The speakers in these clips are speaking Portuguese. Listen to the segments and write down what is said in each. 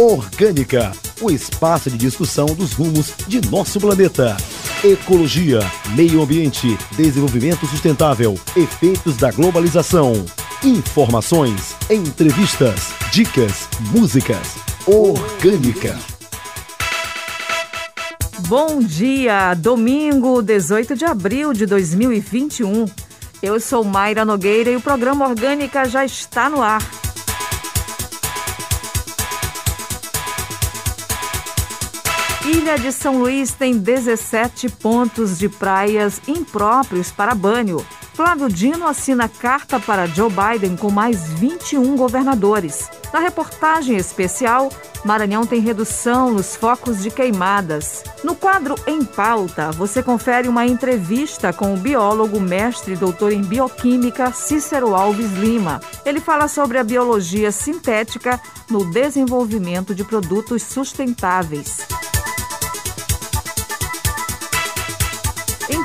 Orgânica, o espaço de discussão dos rumos de nosso planeta. Ecologia, meio ambiente, desenvolvimento sustentável, efeitos da globalização. Informações, entrevistas, dicas, músicas. Orgânica. Bom dia, domingo 18 de abril de 2021. Eu sou Mayra Nogueira e o programa Orgânica já está no ar. Ilha de São Luís tem 17 pontos de praias impróprios para banho. Flávio Dino assina carta para Joe Biden com mais 21 governadores. Na reportagem especial, Maranhão tem redução nos focos de queimadas. No quadro Em Pauta, você confere uma entrevista com o biólogo, mestre e doutor em bioquímica Cícero Alves Lima. Ele fala sobre a biologia sintética no desenvolvimento de produtos sustentáveis.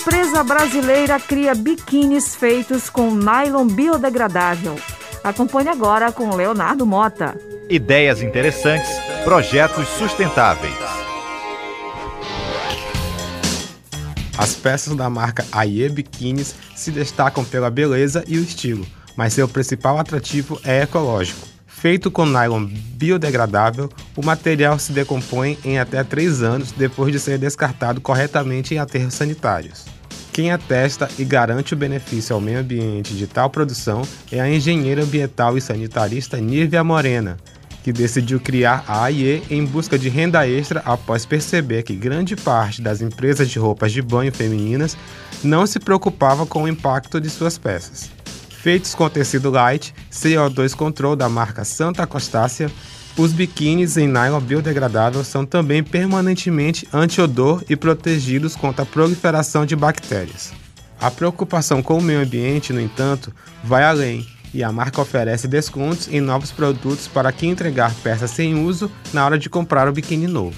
Empresa brasileira cria biquínis feitos com nylon biodegradável. Acompanhe agora com Leonardo Mota. Ideias interessantes, projetos sustentáveis. As peças da marca Aie Biquínis se destacam pela beleza e o estilo, mas seu principal atrativo é ecológico. Feito com nylon biodegradável, o material se decompõe em até 3 anos depois de ser descartado corretamente em aterros sanitários. Quem atesta e garante o benefício ao meio ambiente de tal produção é a engenheira ambiental e sanitarista Nívia Morena, que decidiu criar a AIE em busca de renda extra após perceber que grande parte das empresas de roupas de banho femininas não se preocupava com o impacto de suas peças. Feitos com tecido light, CO2 Control da marca Santa Costácia, os biquínis em nylon biodegradável são também permanentemente anti-odor e protegidos contra a proliferação de bactérias. A preocupação com o meio ambiente, no entanto, vai além e a marca oferece descontos em novos produtos para quem entregar peças sem uso na hora de comprar o biquíni novo.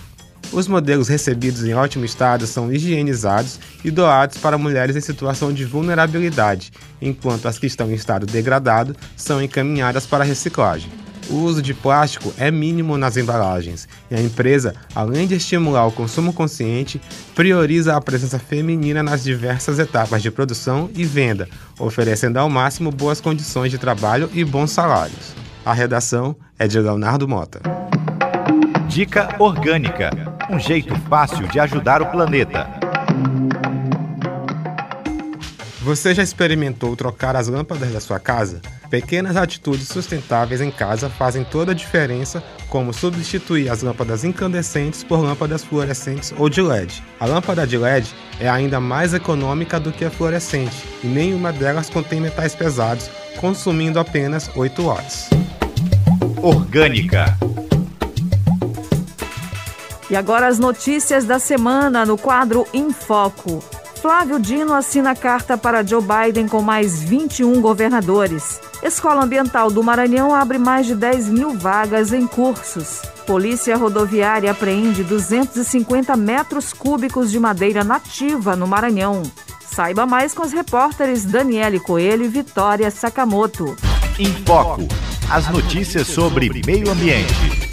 Os modelos recebidos em ótimo estado são higienizados e doados para mulheres em situação de vulnerabilidade, enquanto as que estão em estado degradado são encaminhadas para reciclagem. O uso de plástico é mínimo nas embalagens e a empresa, além de estimular o consumo consciente, prioriza a presença feminina nas diversas etapas de produção e venda, oferecendo ao máximo boas condições de trabalho e bons salários. A redação é de Leonardo Mota. Dica Orgânica um jeito fácil de ajudar o planeta. Você já experimentou trocar as lâmpadas da sua casa? Pequenas atitudes sustentáveis em casa fazem toda a diferença, como substituir as lâmpadas incandescentes por lâmpadas fluorescentes ou de LED. A lâmpada de LED é ainda mais econômica do que a fluorescente e nenhuma delas contém metais pesados, consumindo apenas 8 watts. Orgânica e agora as notícias da semana no quadro Em Foco. Flávio Dino assina carta para Joe Biden com mais 21 governadores. Escola Ambiental do Maranhão abre mais de 10 mil vagas em cursos. Polícia Rodoviária apreende 250 metros cúbicos de madeira nativa no Maranhão. Saiba mais com os repórteres Daniele Coelho e Vitória Sakamoto. Em Foco. As notícias sobre meio ambiente.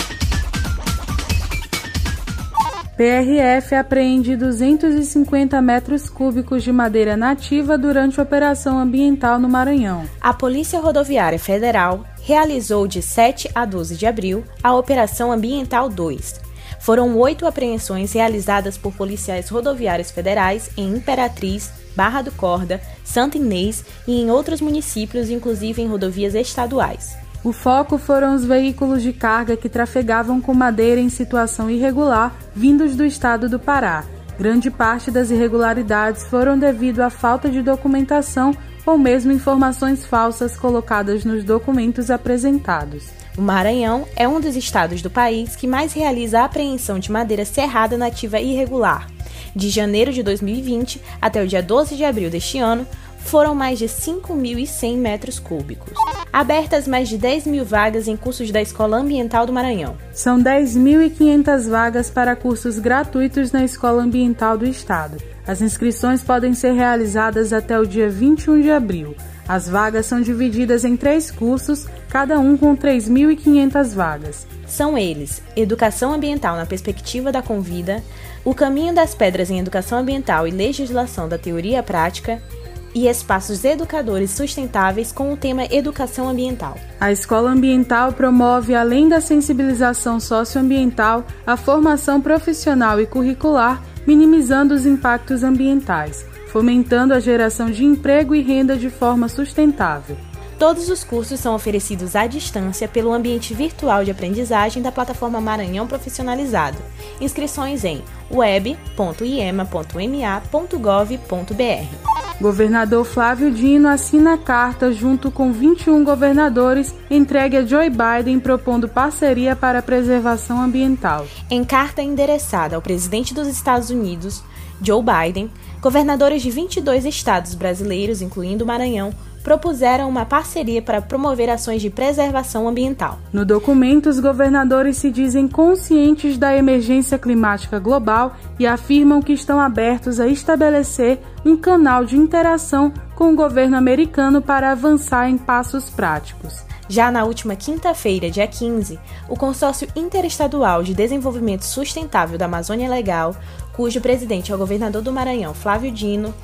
PRF apreende 250 metros cúbicos de madeira nativa durante operação ambiental no Maranhão. A Polícia Rodoviária Federal realizou de 7 a 12 de abril a Operação Ambiental 2. Foram oito apreensões realizadas por policiais rodoviários federais em Imperatriz, Barra do Corda, Santa Inês e em outros municípios, inclusive em rodovias estaduais. O foco foram os veículos de carga que trafegavam com madeira em situação irregular, vindos do estado do Pará. Grande parte das irregularidades foram devido à falta de documentação ou mesmo informações falsas colocadas nos documentos apresentados. O Maranhão é um dos estados do país que mais realiza a apreensão de madeira serrada nativa irregular. De janeiro de 2020 até o dia 12 de abril deste ano, foram mais de 5.100 metros cúbicos. Abertas mais de 10 mil vagas em cursos da Escola Ambiental do Maranhão. São 10.500 vagas para cursos gratuitos na Escola Ambiental do Estado. As inscrições podem ser realizadas até o dia 21 de abril. As vagas são divididas em três cursos, cada um com 3.500 vagas. São eles: Educação Ambiental na Perspectiva da Convida, O Caminho das Pedras em Educação Ambiental e Legislação da Teoria Prática e espaços educadores sustentáveis com o tema Educação Ambiental. A Escola Ambiental promove, além da sensibilização socioambiental, a formação profissional e curricular, minimizando os impactos ambientais, fomentando a geração de emprego e renda de forma sustentável. Todos os cursos são oferecidos à distância pelo ambiente virtual de aprendizagem da plataforma Maranhão Profissionalizado. Inscrições em web.iema.ma.gov.br. Governador Flávio Dino assina carta junto com 21 governadores entregue a Joe Biden propondo parceria para a preservação ambiental. Em carta endereçada ao presidente dos Estados Unidos, Joe Biden, governadores de 22 estados brasileiros, incluindo o Maranhão, propuseram uma parceria para promover ações de preservação ambiental. No documento, os governadores se dizem conscientes da emergência climática global e afirmam que estão abertos a estabelecer um canal de interação com o governo americano para avançar em passos práticos. Já na última quinta-feira, dia 15, o Consórcio Interestadual de Desenvolvimento Sustentável da Amazônia Legal, cujo presidente é o governador do Maranhão, Flávio Dino,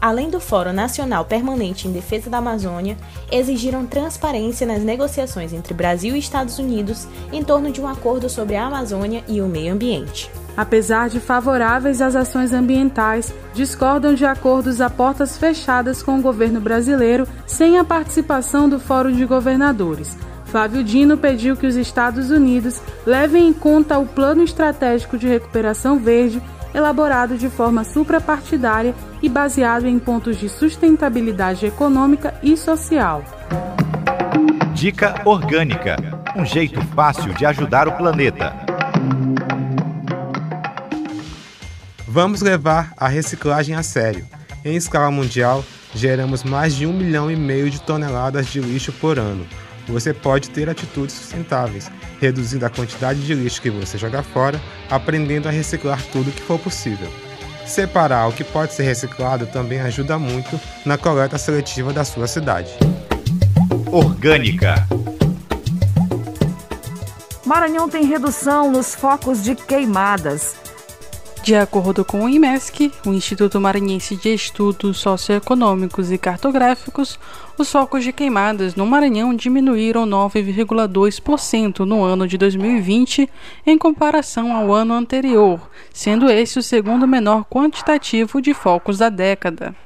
além do Fórum Nacional Permanente em Defesa da Amazônia, exigiram transparência nas negociações entre Brasil e Estados Unidos em torno de um acordo sobre a Amazônia e o meio ambiente. Apesar de favoráveis às ações ambientais, discordam de acordos a portas fechadas com o governo brasileiro sem a participação do Fórum de Governadores. Flávio Dino pediu que os Estados Unidos levem em conta o Plano Estratégico de Recuperação Verde elaborado de forma suprapartidária e baseado em pontos de sustentabilidade econômica e social. Dica Orgânica um jeito fácil de ajudar o planeta. Vamos levar a reciclagem a sério. Em escala mundial, geramos mais de um milhão e meio de toneladas de lixo por ano você pode ter atitudes sustentáveis, reduzindo a quantidade de lixo que você joga fora, aprendendo a reciclar tudo que for possível. Separar o que pode ser reciclado também ajuda muito na coleta seletiva da sua cidade. Orgânica. Maranhão tem redução nos focos de queimadas. De acordo com o IMESC, o Instituto Maranhense de Estudos Socioeconômicos e Cartográficos, os focos de queimadas no Maranhão diminuíram 9,2% no ano de 2020 em comparação ao ano anterior, sendo esse o segundo menor quantitativo de focos da década.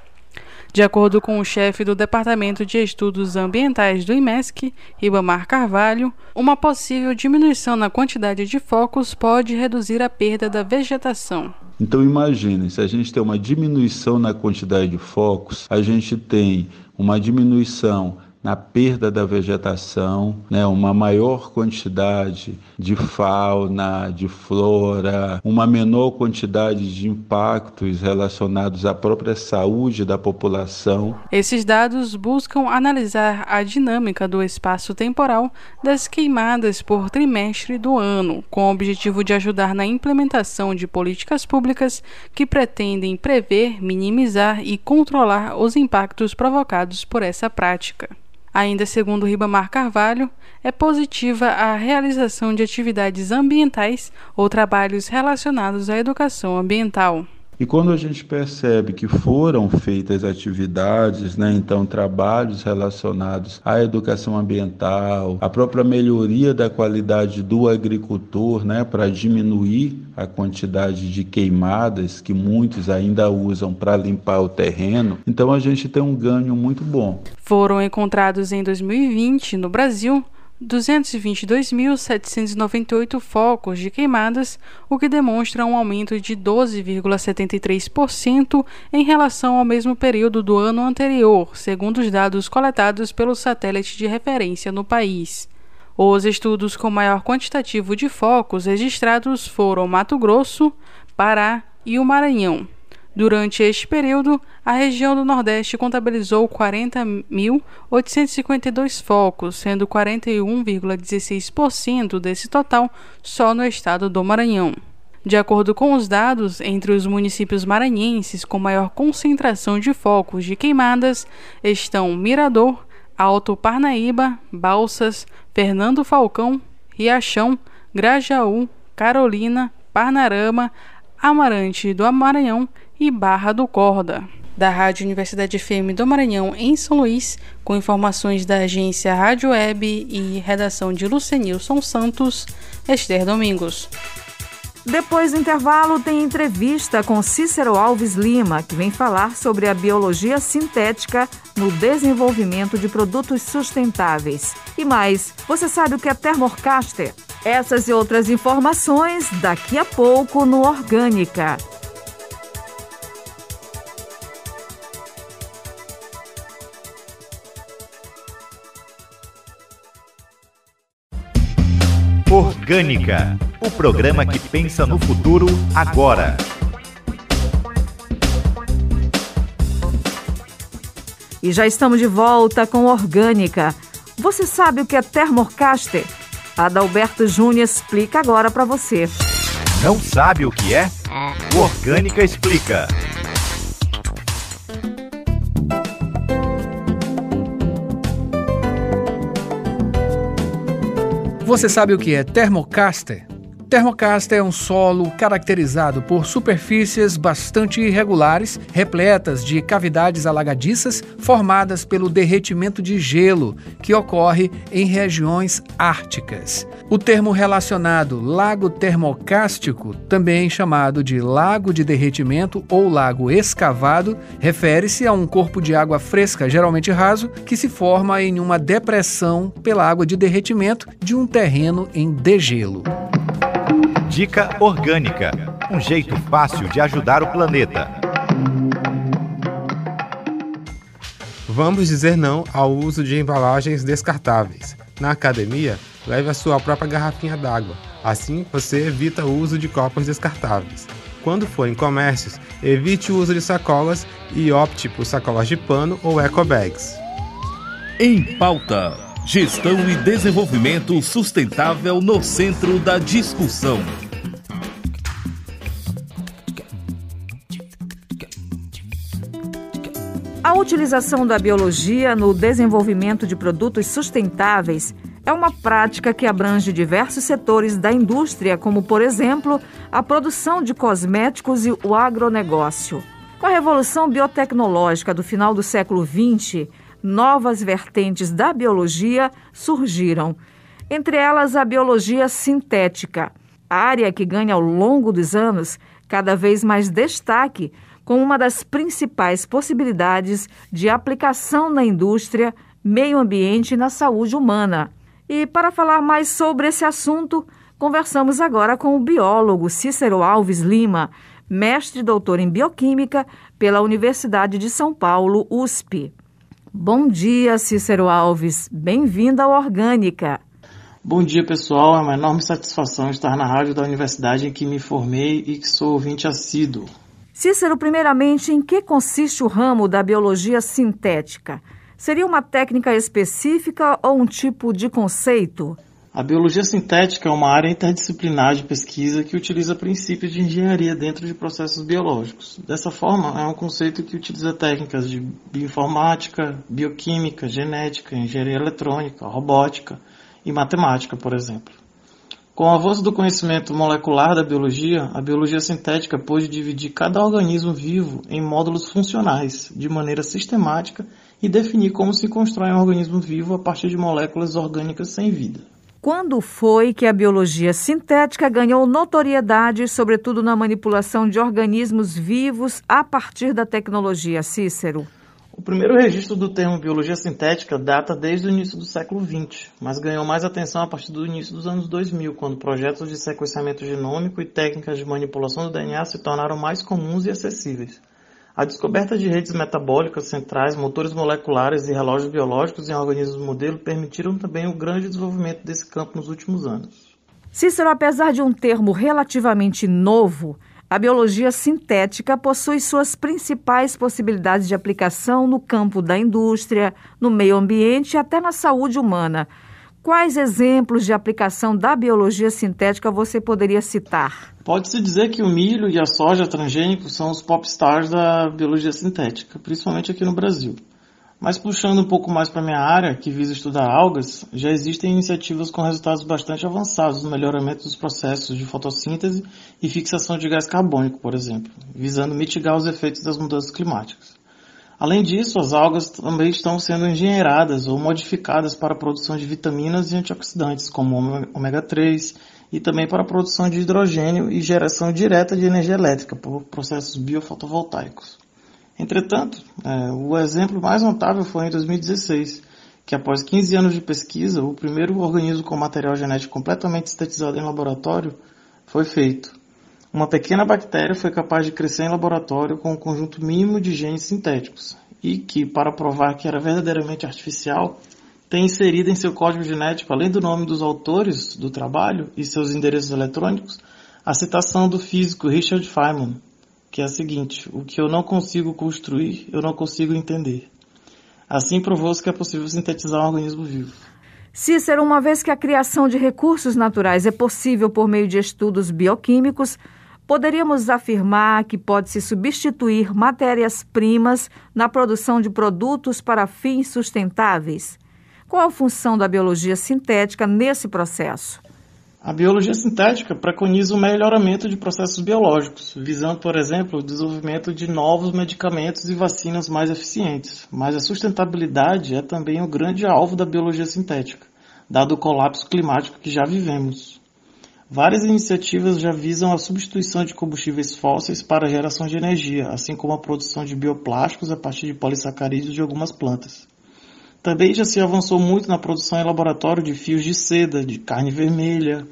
De acordo com o chefe do Departamento de Estudos Ambientais do IMESC, Ribamar Carvalho, uma possível diminuição na quantidade de focos pode reduzir a perda da vegetação. Então imagine, se a gente tem uma diminuição na quantidade de focos, a gente tem uma diminuição na perda da vegetação, né, uma maior quantidade de fauna, de flora, uma menor quantidade de impactos relacionados à própria saúde da população. Esses dados buscam analisar a dinâmica do espaço temporal das queimadas por trimestre do ano, com o objetivo de ajudar na implementação de políticas públicas que pretendem prever, minimizar e controlar os impactos provocados por essa prática. Ainda segundo Ribamar Carvalho, é positiva a realização de atividades ambientais ou trabalhos relacionados à educação ambiental. E quando a gente percebe que foram feitas atividades, né, então trabalhos relacionados à educação ambiental, à própria melhoria da qualidade do agricultor, né, para diminuir a quantidade de queimadas que muitos ainda usam para limpar o terreno, então a gente tem um ganho muito bom. Foram encontrados em 2020 no Brasil 222.798 focos de queimadas, o que demonstra um aumento de 12,73% em relação ao mesmo período do ano anterior, segundo os dados coletados pelo satélite de referência no país. Os estudos com maior quantitativo de focos registrados foram Mato Grosso, Pará e o Maranhão. Durante este período, a região do Nordeste contabilizou 40.852 focos, sendo 41,16% desse total só no estado do Maranhão. De acordo com os dados, entre os municípios maranhenses com maior concentração de focos de queimadas estão Mirador, Alto Parnaíba, Balsas, Fernando Falcão, Riachão, Grajaú, Carolina, Parnarama, Amarante do Maranhão e Barra do Corda. Da Rádio Universidade FM do Maranhão, em São Luís, com informações da agência Rádio Web e redação de Lucenilson Santos, Esther Domingos. Depois do intervalo, tem entrevista com Cícero Alves Lima, que vem falar sobre a biologia sintética no desenvolvimento de produtos sustentáveis. E mais, você sabe o que é Thermocaster? Essas e outras informações daqui a pouco no Orgânica. Orgânica, o programa que pensa no futuro agora. E já estamos de volta com Orgânica. Você sabe o que é Thermocaster? Adalberto Júnior explica agora para você. Não sabe o que é? O Orgânica explica. Você sabe o que é Thermocaster? Termocaster é um solo caracterizado por superfícies bastante irregulares, repletas de cavidades alagadiças formadas pelo derretimento de gelo que ocorre em regiões árticas. O termo relacionado lago termocástico, também chamado de lago de derretimento ou lago escavado, refere-se a um corpo de água fresca, geralmente raso, que se forma em uma depressão pela água de derretimento de um terreno em degelo. Dica Orgânica um jeito fácil de ajudar o planeta. Vamos dizer não ao uso de embalagens descartáveis. Na academia, leve a sua própria garrafinha d'água. Assim, você evita o uso de copos descartáveis. Quando for em comércios, evite o uso de sacolas e opte por sacolas de pano ou eco bags. Em pauta. Gestão e desenvolvimento sustentável no centro da discussão. A utilização da biologia no desenvolvimento de produtos sustentáveis é uma prática que abrange diversos setores da indústria, como, por exemplo, a produção de cosméticos e o agronegócio. Com a revolução biotecnológica do final do século XX, novas vertentes da biologia surgiram, entre elas a biologia sintética, área que ganha ao longo dos anos cada vez mais destaque como uma das principais possibilidades de aplicação na indústria, meio ambiente e na saúde humana. E para falar mais sobre esse assunto, conversamos agora com o biólogo Cícero Alves Lima, mestre e doutor em bioquímica pela Universidade de São Paulo, USP. Bom dia, Cícero Alves. Bem-vindo ao Orgânica. Bom dia, pessoal. É uma enorme satisfação estar na rádio da universidade em que me formei e que sou ouvinte assíduo. Cícero, primeiramente, em que consiste o ramo da biologia sintética? Seria uma técnica específica ou um tipo de conceito? A biologia sintética é uma área interdisciplinar de pesquisa que utiliza princípios de engenharia dentro de processos biológicos. Dessa forma, é um conceito que utiliza técnicas de bioinformática, bioquímica, genética, engenharia eletrônica, robótica e matemática, por exemplo. Com o avanço do conhecimento molecular da biologia, a biologia sintética pôde dividir cada organismo vivo em módulos funcionais, de maneira sistemática, e definir como se constrói um organismo vivo a partir de moléculas orgânicas sem vida. Quando foi que a biologia sintética ganhou notoriedade, sobretudo na manipulação de organismos vivos a partir da tecnologia, Cícero? O primeiro registro do termo biologia sintética data desde o início do século XX, mas ganhou mais atenção a partir do início dos anos 2000, quando projetos de sequenciamento genômico e técnicas de manipulação do DNA se tornaram mais comuns e acessíveis. A descoberta de redes metabólicas centrais, motores moleculares e relógios biológicos em organismos modelo permitiram também o grande desenvolvimento desse campo nos últimos anos. Cícero, apesar de um termo relativamente novo, a biologia sintética possui suas principais possibilidades de aplicação no campo da indústria, no meio ambiente e até na saúde humana. Quais exemplos de aplicação da biologia sintética você poderia citar? Pode-se dizer que o milho e a soja transgênicos são os popstars da biologia sintética, principalmente aqui no Brasil. Mas puxando um pouco mais para minha área, que visa estudar algas, já existem iniciativas com resultados bastante avançados no melhoramento dos processos de fotossíntese e fixação de gás carbônico, por exemplo, visando mitigar os efeitos das mudanças climáticas. Além disso, as algas também estão sendo engenheiradas ou modificadas para a produção de vitaminas e antioxidantes, como ômega 3, e também para a produção de hidrogênio e geração direta de energia elétrica por processos biofotovoltaicos. Entretanto, é, o exemplo mais notável foi em 2016, que após 15 anos de pesquisa, o primeiro organismo com material genético completamente sintetizado em laboratório foi feito. Uma pequena bactéria foi capaz de crescer em laboratório com um conjunto mínimo de genes sintéticos e que, para provar que era verdadeiramente artificial, tem inserido em seu código genético, além do nome dos autores do trabalho e seus endereços eletrônicos, a citação do físico Richard Feynman, que é a seguinte: o que eu não consigo construir, eu não consigo entender. Assim provou-se que é possível sintetizar um organismo vivo. Cícero, uma vez que a criação de recursos naturais é possível por meio de estudos bioquímicos, poderíamos afirmar que pode-se substituir matérias-primas na produção de produtos para fins sustentáveis. Qual a função da biologia sintética nesse processo? A biologia sintética preconiza o melhoramento de processos biológicos, visando, por exemplo, o desenvolvimento de novos medicamentos e vacinas mais eficientes. Mas a sustentabilidade é também o grande alvo da biologia sintética, dado o colapso climático que já vivemos. Várias iniciativas já visam a substituição de combustíveis fósseis para a geração de energia, assim como a produção de bioplásticos a partir de polissacarídeos de algumas plantas. Também já se avançou muito na produção em laboratório de fios de seda, de carne vermelha,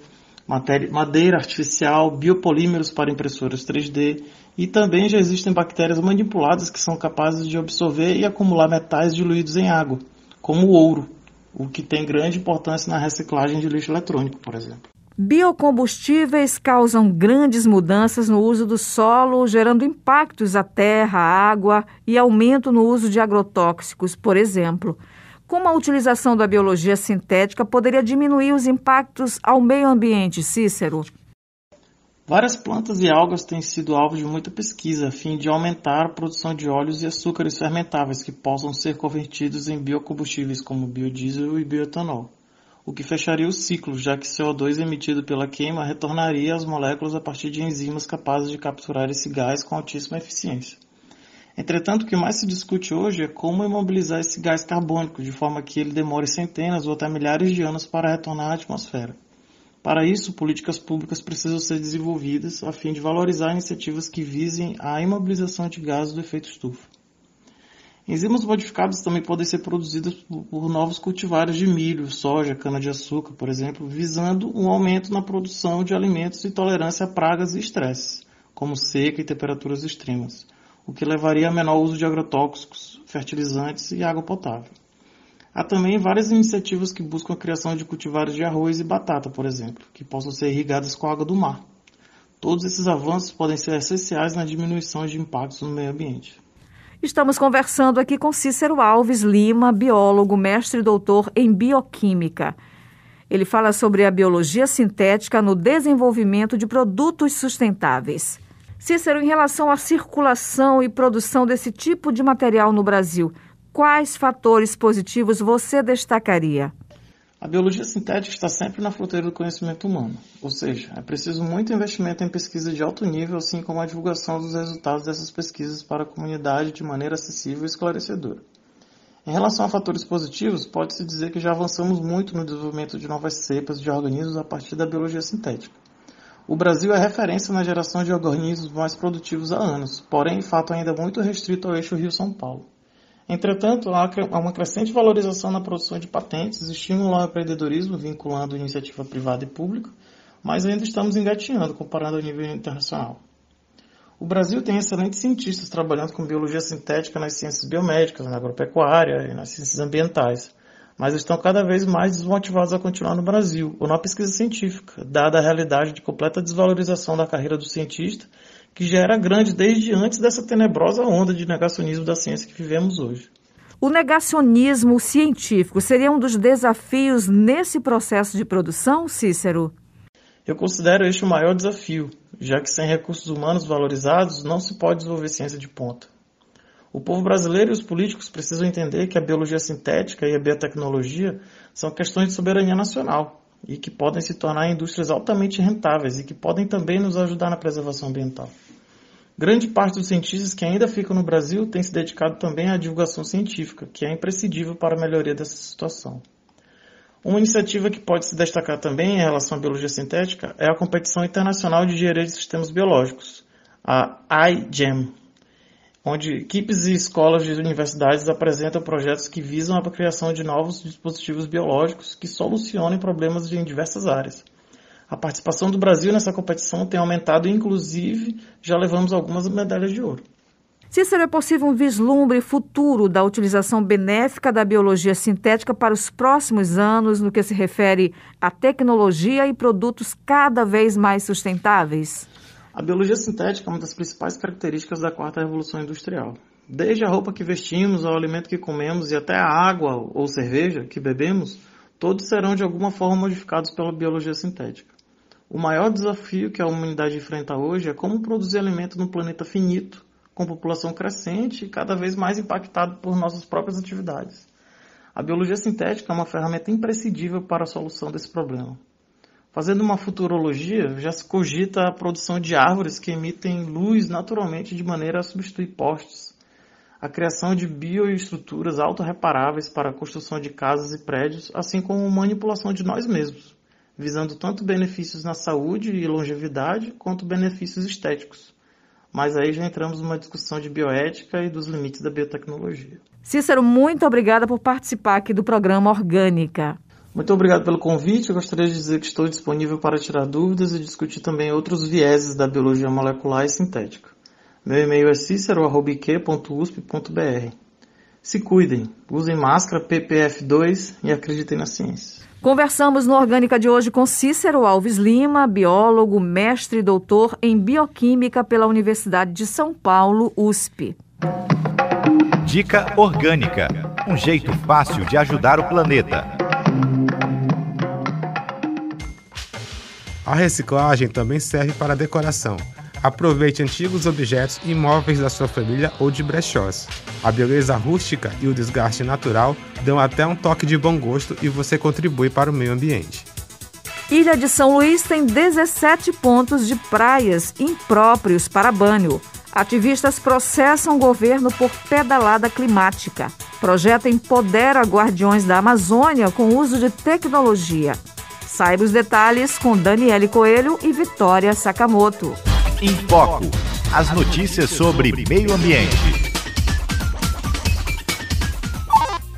madeira artificial, biopolímeros para impressoras 3D e também já existem bactérias manipuladas que são capazes de absorver e acumular metais diluídos em água, como o ouro, o que tem grande importância na reciclagem de lixo eletrônico, por exemplo. Biocombustíveis causam grandes mudanças no uso do solo, gerando impactos à terra, à água e aumento no uso de agrotóxicos, por exemplo. Como a utilização da biologia sintética poderia diminuir os impactos ao meio ambiente, Cícero? Várias plantas e algas têm sido alvo de muita pesquisa a fim de aumentar a produção de óleos e açúcares fermentáveis que possam ser convertidos em biocombustíveis como biodiesel e bioetanol, o que fecharia o ciclo, já que CO2 emitido pela queima retornaria às moléculas a partir de enzimas capazes de capturar esse gás com altíssima eficiência. Entretanto, o que mais se discute hoje é como imobilizar esse gás carbônico de forma que ele demore centenas ou até milhares de anos para retornar à atmosfera. Para isso, políticas públicas precisam ser desenvolvidas a fim de valorizar iniciativas que visem a imobilização de gases do efeito estufa. Enzimas modificadas também podem ser produzidas por novos cultivares de milho, soja, cana-de-açúcar, por exemplo, visando um aumento na produção de alimentos e tolerância a pragas e estresses, como seca e temperaturas extremas o que levaria a menor uso de agrotóxicos, fertilizantes e água potável. Há também várias iniciativas que buscam a criação de cultivares de arroz e batata, por exemplo, que possam ser irrigadas com água do mar. Todos esses avanços podem ser essenciais na diminuição de impactos no meio ambiente. Estamos conversando aqui com Cícero Alves Lima, biólogo, mestre e doutor em bioquímica. Ele fala sobre a biologia sintética no desenvolvimento de produtos sustentáveis. Cícero, em relação à circulação e produção desse tipo de material no Brasil, quais fatores positivos você destacaria? A biologia sintética está sempre na fronteira do conhecimento humano, ou seja, é preciso muito investimento em pesquisa de alto nível, assim como a divulgação dos resultados dessas pesquisas para a comunidade de maneira acessível e esclarecedora. Em relação a fatores positivos, pode-se dizer que já avançamos muito no desenvolvimento de novas cepas de organismos a partir da biologia sintética. O Brasil é referência na geração de organismos mais produtivos há anos, porém, fato ainda muito restrito ao eixo Rio-São Paulo. Entretanto, há uma crescente valorização na produção de patentes, estímulo ao empreendedorismo vinculando iniciativa privada e pública, mas ainda estamos engatinhando comparando ao nível internacional. O Brasil tem excelentes cientistas trabalhando com biologia sintética nas ciências biomédicas, na agropecuária e nas ciências ambientais, mas estão cada vez mais desmotivados a continuar no Brasil ou na pesquisa científica, dada a realidade de completa desvalorização da carreira do cientista, que já era grande desde antes dessa tenebrosa onda de negacionismo da ciência que vivemos hoje. O negacionismo científico seria um dos desafios nesse processo de produção, Cícero? Eu considero este o maior desafio, já que sem recursos humanos valorizados não se pode desenvolver ciência de ponta. O povo brasileiro e os políticos precisam entender que a biologia sintética e a biotecnologia são questões de soberania nacional e que podem se tornar indústrias altamente rentáveis e que podem também nos ajudar na preservação ambiental. Grande parte dos cientistas que ainda ficam no Brasil tem se dedicado também à divulgação científica, que é imprescindível para a melhoria dessa situação. Uma iniciativa que pode se destacar também em relação à biologia sintética é a Competição Internacional de Engenharia de Sistemas Biológicos, a iGEM, onde equipes e escolas de universidades apresentam projetos que visam a criação de novos dispositivos biológicos que solucionem problemas em diversas áreas. A participação do Brasil nessa competição tem aumentado e, inclusive, já levamos algumas medalhas de ouro. Cícero, é possível um vislumbre futuro da utilização benéfica da biologia sintética para os próximos anos no que se refere à tecnologia e produtos cada vez mais sustentáveis? A biologia sintética é uma das principais características da quarta revolução industrial. Desde a roupa que vestimos, ao alimento que comemos e até a água ou cerveja que bebemos, todos serão de alguma forma modificados pela biologia sintética. O maior desafio que a humanidade enfrenta hoje é como produzir alimento num planeta finito, com população crescente e cada vez mais impactado por nossas próprias atividades. A biologia sintética é uma ferramenta imprescindível para a solução desse problema. Fazendo uma futurologia, já se cogita a produção de árvores que emitem luz naturalmente de maneira a substituir postes, a criação de bioestruturas autorreparáveis para a construção de casas e prédios, assim como manipulação de nós mesmos, visando tanto benefícios na saúde e longevidade quanto benefícios estéticos. Mas aí já entramos numa discussão de bioética e dos limites da biotecnologia. Cícero, muito obrigada por participar aqui do programa Orgânica. Muito obrigado pelo convite. Eu gostaria de dizer que estou disponível para tirar dúvidas e discutir também outros vieses da biologia molecular e sintética. Meu e-mail é cicero.usp.br. Se cuidem, usem máscara PPF2 e acreditem na ciência. Conversamos no Orgânica de hoje com Cícero Alves Lima, biólogo, mestre e doutor em bioquímica pela Universidade de São Paulo, USP. Dica Orgânica um jeito fácil de ajudar o planeta. A reciclagem também serve para decoração. Aproveite antigos objetos imóveis da sua família ou de brechós. A beleza rústica e o desgaste natural dão até um toque de bom gosto e você contribui para o meio ambiente. Ilha de São Luís tem 17 pontos de praias impróprios para banho. Ativistas processam o governo por pedalada climática. Projeto empodera guardiões da Amazônia com uso de tecnologia. Saiba os detalhes com Daniele Coelho e Vitória Sakamoto. Em Foco. As notícias sobre meio ambiente.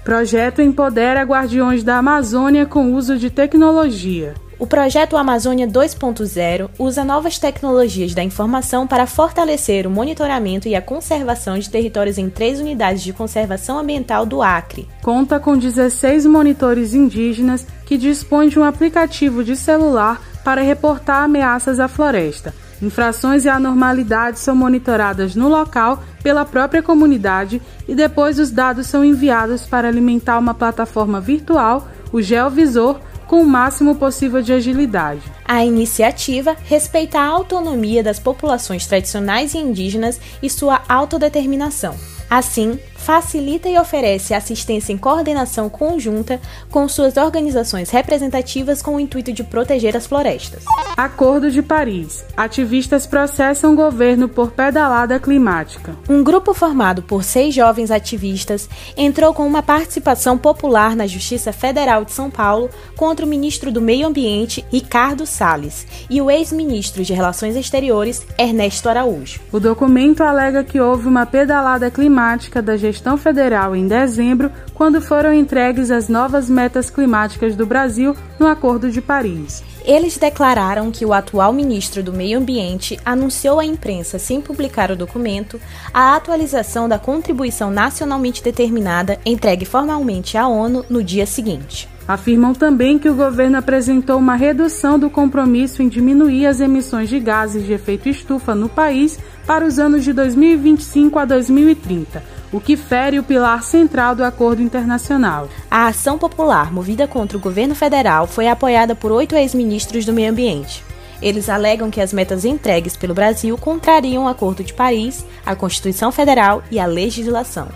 Projeto empodera guardiões da Amazônia com uso de tecnologia. O projeto Amazônia 2.0 usa novas tecnologias da informação para fortalecer o monitoramento e a conservação de territórios em três unidades de conservação ambiental do Acre. Conta com 16 monitores indígenas que dispõem de um aplicativo de celular para reportar ameaças à floresta. Infrações e anormalidades são monitoradas no local pela própria comunidade e depois os dados são enviados para alimentar uma plataforma virtual, o Geovisor, com o máximo possível de agilidade. A iniciativa respeita a autonomia das populações tradicionais e indígenas e sua autodeterminação. Assim, facilita e oferece assistência em coordenação conjunta com suas organizações representativas com o intuito de proteger as florestas. Acordo de Paris. Ativistas processam o governo por pedalada climática. Um grupo formado por seis jovens ativistas entrou com uma participação popular na Justiça Federal de São Paulo contra o ministro do Meio Ambiente, Ricardo Salles, e o ex-ministro de Relações Exteriores, Ernesto Araújo. O documento alega que houve uma pedalada climática da gestão federal em dezembro, quando foram entregues as novas metas climáticas do Brasil no Acordo de Paris. Eles declararam que o atual ministro do Meio Ambiente anunciou à imprensa, sem publicar o documento, a atualização da contribuição nacionalmente determinada entregue formalmente à ONU no dia seguinte. Afirmam também que o governo apresentou uma redução do compromisso em diminuir as emissões de gases de efeito estufa no país para os anos de 2025 a 2030 o que fere o pilar central do acordo internacional. A ação popular movida contra o governo federal foi apoiada por oito ex-ministros do meio ambiente. Eles alegam que as metas entregues pelo Brasil contrariam o Acordo de Paris, a Constituição Federal e a legislação.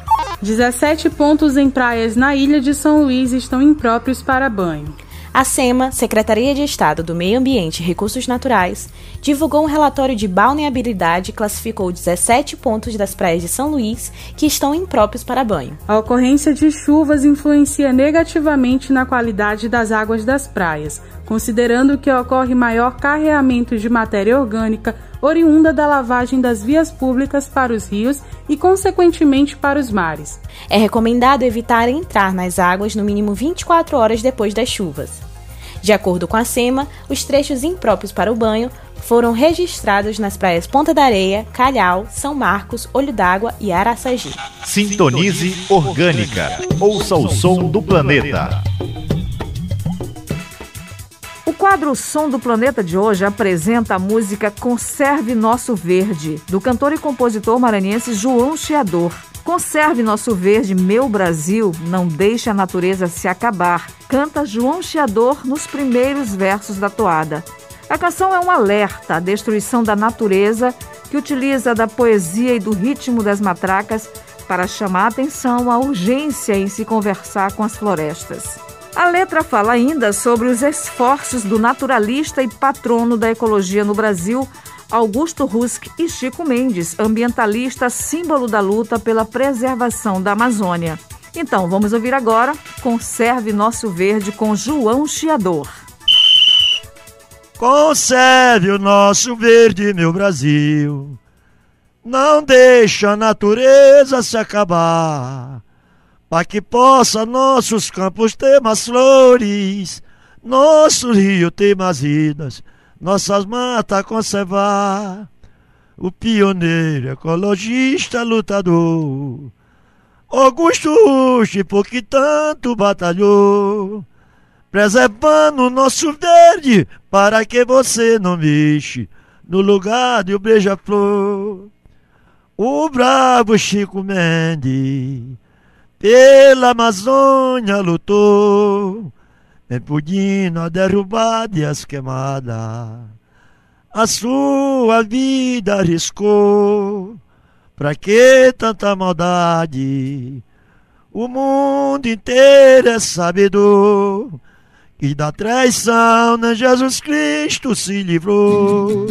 17 pontos em praias na ilha de São Luís estão impróprios para banho. A SEMA, Secretaria de Estado do Meio Ambiente e Recursos Naturais, divulgou um relatório de balneabilidade e classificou 17 pontos das praias de São Luís que estão impróprios para banho. A ocorrência de chuvas influencia negativamente na qualidade das águas das praias, considerando que ocorre maior carreamento de matéria orgânica oriunda da lavagem das vias públicas para os rios e, consequentemente, para os mares. É recomendado evitar entrar nas águas no mínimo 24 horas depois das chuvas. De acordo com a SEMA, os trechos impróprios para o banho foram registrados nas praias Ponta da Areia, Calhau, São Marcos, Olho d'Água e Araçagi. Sintonize Orgânica. Ouça o som do planeta. Quadro Som do Planeta de hoje apresenta a música Conserve Nosso Verde, do cantor e compositor maranhense João Chiador. Conserve nosso verde, meu Brasil, não deixe a natureza se acabar, canta João Chiador nos primeiros versos da toada. A canção é um alerta à destruição da natureza que utiliza da poesia e do ritmo das matracas para chamar atenção à urgência em se conversar com as florestas. A letra fala ainda sobre os esforços do naturalista e patrono da ecologia no Brasil, Augusto Rusk e Chico Mendes, ambientalista símbolo da luta pela preservação da Amazônia. Então, vamos ouvir agora Conserve Nosso Verde com João Chiador. Conserve o nosso verde, meu Brasil. Não deixa a natureza se acabar. Para que possa nossos campos ter mais flores, nosso rio ter mais vidas nossas matas conservar. O pioneiro, ecologista, lutador. Augusto Rush, por que tanto batalhou, preservando o nosso verde, para que você não mexe no lugar de o beija-flor. O bravo Chico Mendes, pela Amazônia lutou, impedindo a derrubada e as queimadas. A sua vida arriscou, pra que tanta maldade? O mundo inteiro é sabedor que da traição nem Jesus Cristo se livrou.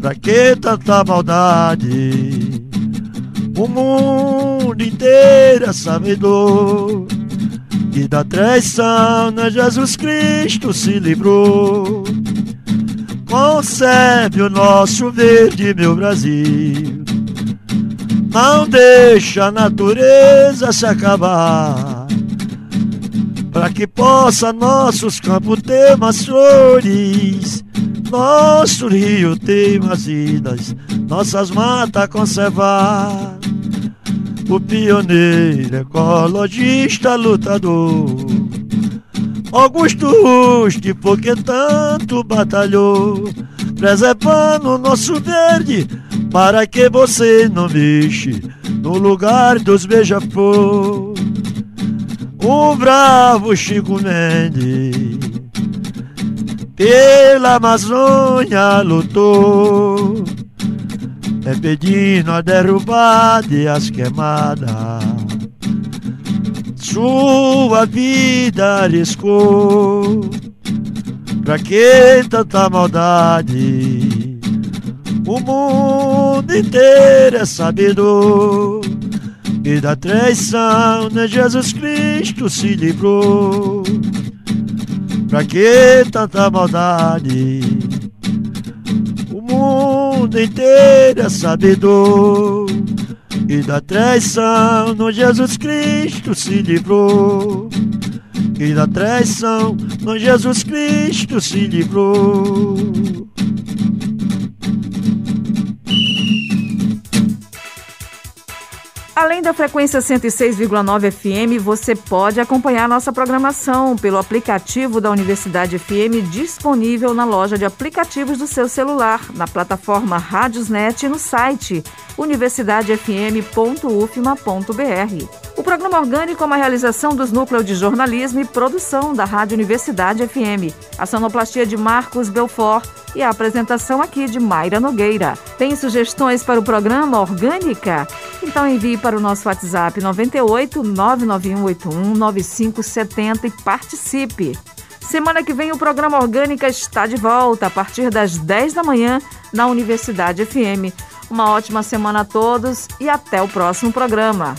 Pra que tanta maldade? O mundo inteiro é sabedor que da traição na Jesus Cristo se livrou. Conserve o nosso verde, meu Brasil. Não deixa a natureza se acabar. Para que possa nossos campos ter mais flores, nosso rio ter mais vidas, nossas matas conservar o pioneiro, ecologista, lutador. Augusto Ruste, porque tanto batalhou, preservando o nosso verde, para que você não mexe no lugar dos beija-flor. O bravo Chico Mendes, pela Amazônia lutou é pedindo a derrubada e as queimadas. Sua vida arriscou, pra que tanta maldade? O mundo inteiro é sabedor que da traição de Jesus Cristo se livrou. Pra que tanta maldade? Mundo inteiro é sabedor e da traição no Jesus Cristo se livrou. E da traição no Jesus Cristo se livrou. Além da frequência 106,9 FM, você pode acompanhar nossa programação pelo aplicativo da Universidade FM disponível na loja de aplicativos do seu celular, na plataforma Rádiosnet e no site universidadefm.ufma.br. O programa orgânico é uma realização dos núcleos de jornalismo e produção da Rádio Universidade FM. A sonoplastia de Marcos Belfort e a apresentação aqui de Mayra Nogueira. Tem sugestões para o programa Orgânica? Então envie para o nosso WhatsApp 98 99181 9570 e participe. Semana que vem o programa Orgânica está de volta a partir das 10 da manhã na Universidade FM. Uma ótima semana a todos e até o próximo programa.